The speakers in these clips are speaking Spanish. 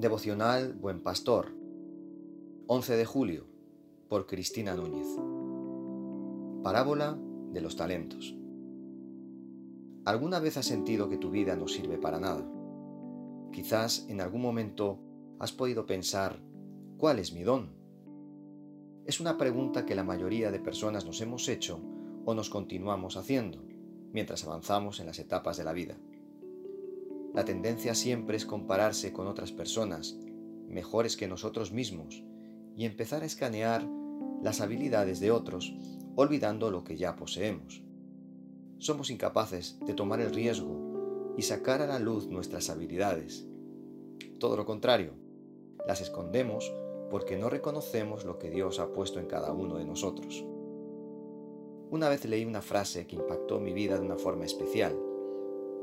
Devocional Buen Pastor, 11 de julio, por Cristina Núñez. Parábola de los talentos. ¿Alguna vez has sentido que tu vida no sirve para nada? Quizás en algún momento has podido pensar, ¿cuál es mi don? Es una pregunta que la mayoría de personas nos hemos hecho o nos continuamos haciendo mientras avanzamos en las etapas de la vida. La tendencia siempre es compararse con otras personas, mejores que nosotros mismos, y empezar a escanear las habilidades de otros, olvidando lo que ya poseemos. Somos incapaces de tomar el riesgo y sacar a la luz nuestras habilidades. Todo lo contrario, las escondemos porque no reconocemos lo que Dios ha puesto en cada uno de nosotros. Una vez leí una frase que impactó mi vida de una forma especial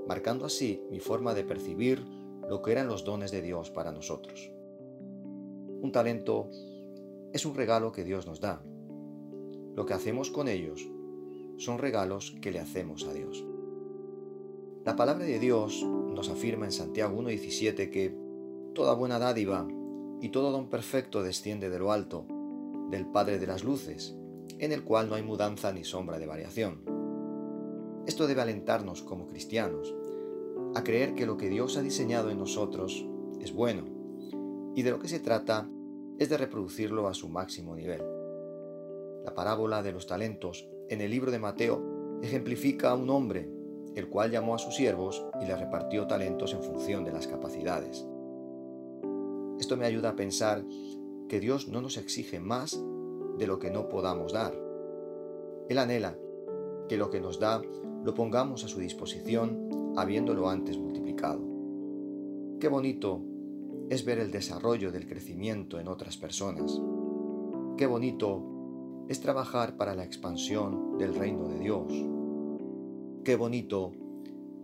marcando así mi forma de percibir lo que eran los dones de Dios para nosotros. Un talento es un regalo que Dios nos da. Lo que hacemos con ellos son regalos que le hacemos a Dios. La palabra de Dios nos afirma en Santiago 1.17 que toda buena dádiva y todo don perfecto desciende de lo alto, del Padre de las Luces, en el cual no hay mudanza ni sombra de variación. Esto debe alentarnos como cristianos a creer que lo que Dios ha diseñado en nosotros es bueno y de lo que se trata es de reproducirlo a su máximo nivel. La parábola de los talentos en el libro de Mateo ejemplifica a un hombre, el cual llamó a sus siervos y le repartió talentos en función de las capacidades. Esto me ayuda a pensar que Dios no nos exige más de lo que no podamos dar. Él anhela que lo que nos da lo pongamos a su disposición habiéndolo antes multiplicado. Qué bonito es ver el desarrollo del crecimiento en otras personas. Qué bonito es trabajar para la expansión del reino de Dios. Qué bonito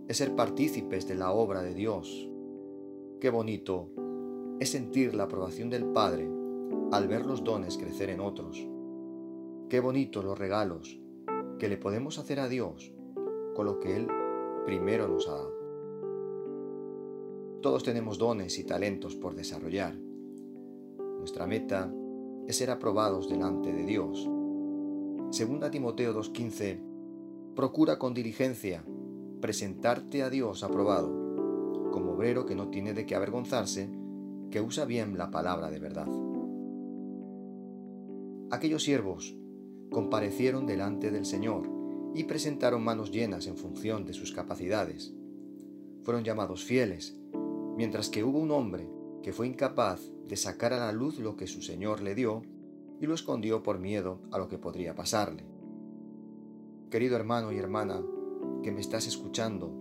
es ser partícipes de la obra de Dios. Qué bonito es sentir la aprobación del Padre al ver los dones crecer en otros. Qué bonito los regalos que le podemos hacer a Dios con lo que Él primero nos ha dado. Todos tenemos dones y talentos por desarrollar. Nuestra meta es ser aprobados delante de Dios. Segunda Timoteo 2.15 Procura con diligencia presentarte a Dios aprobado, como obrero que no tiene de qué avergonzarse, que usa bien la palabra de verdad. Aquellos siervos comparecieron delante del Señor y presentaron manos llenas en función de sus capacidades. Fueron llamados fieles, mientras que hubo un hombre que fue incapaz de sacar a la luz lo que su Señor le dio y lo escondió por miedo a lo que podría pasarle. Querido hermano y hermana que me estás escuchando,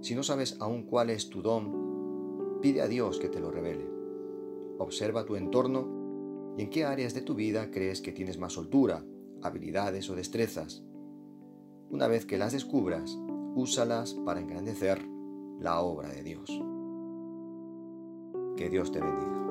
si no sabes aún cuál es tu don, pide a Dios que te lo revele. Observa tu entorno y en qué áreas de tu vida crees que tienes más soltura, habilidades o destrezas una vez que las descubras, úsalas para engrandecer la obra de Dios. Que Dios te bendiga.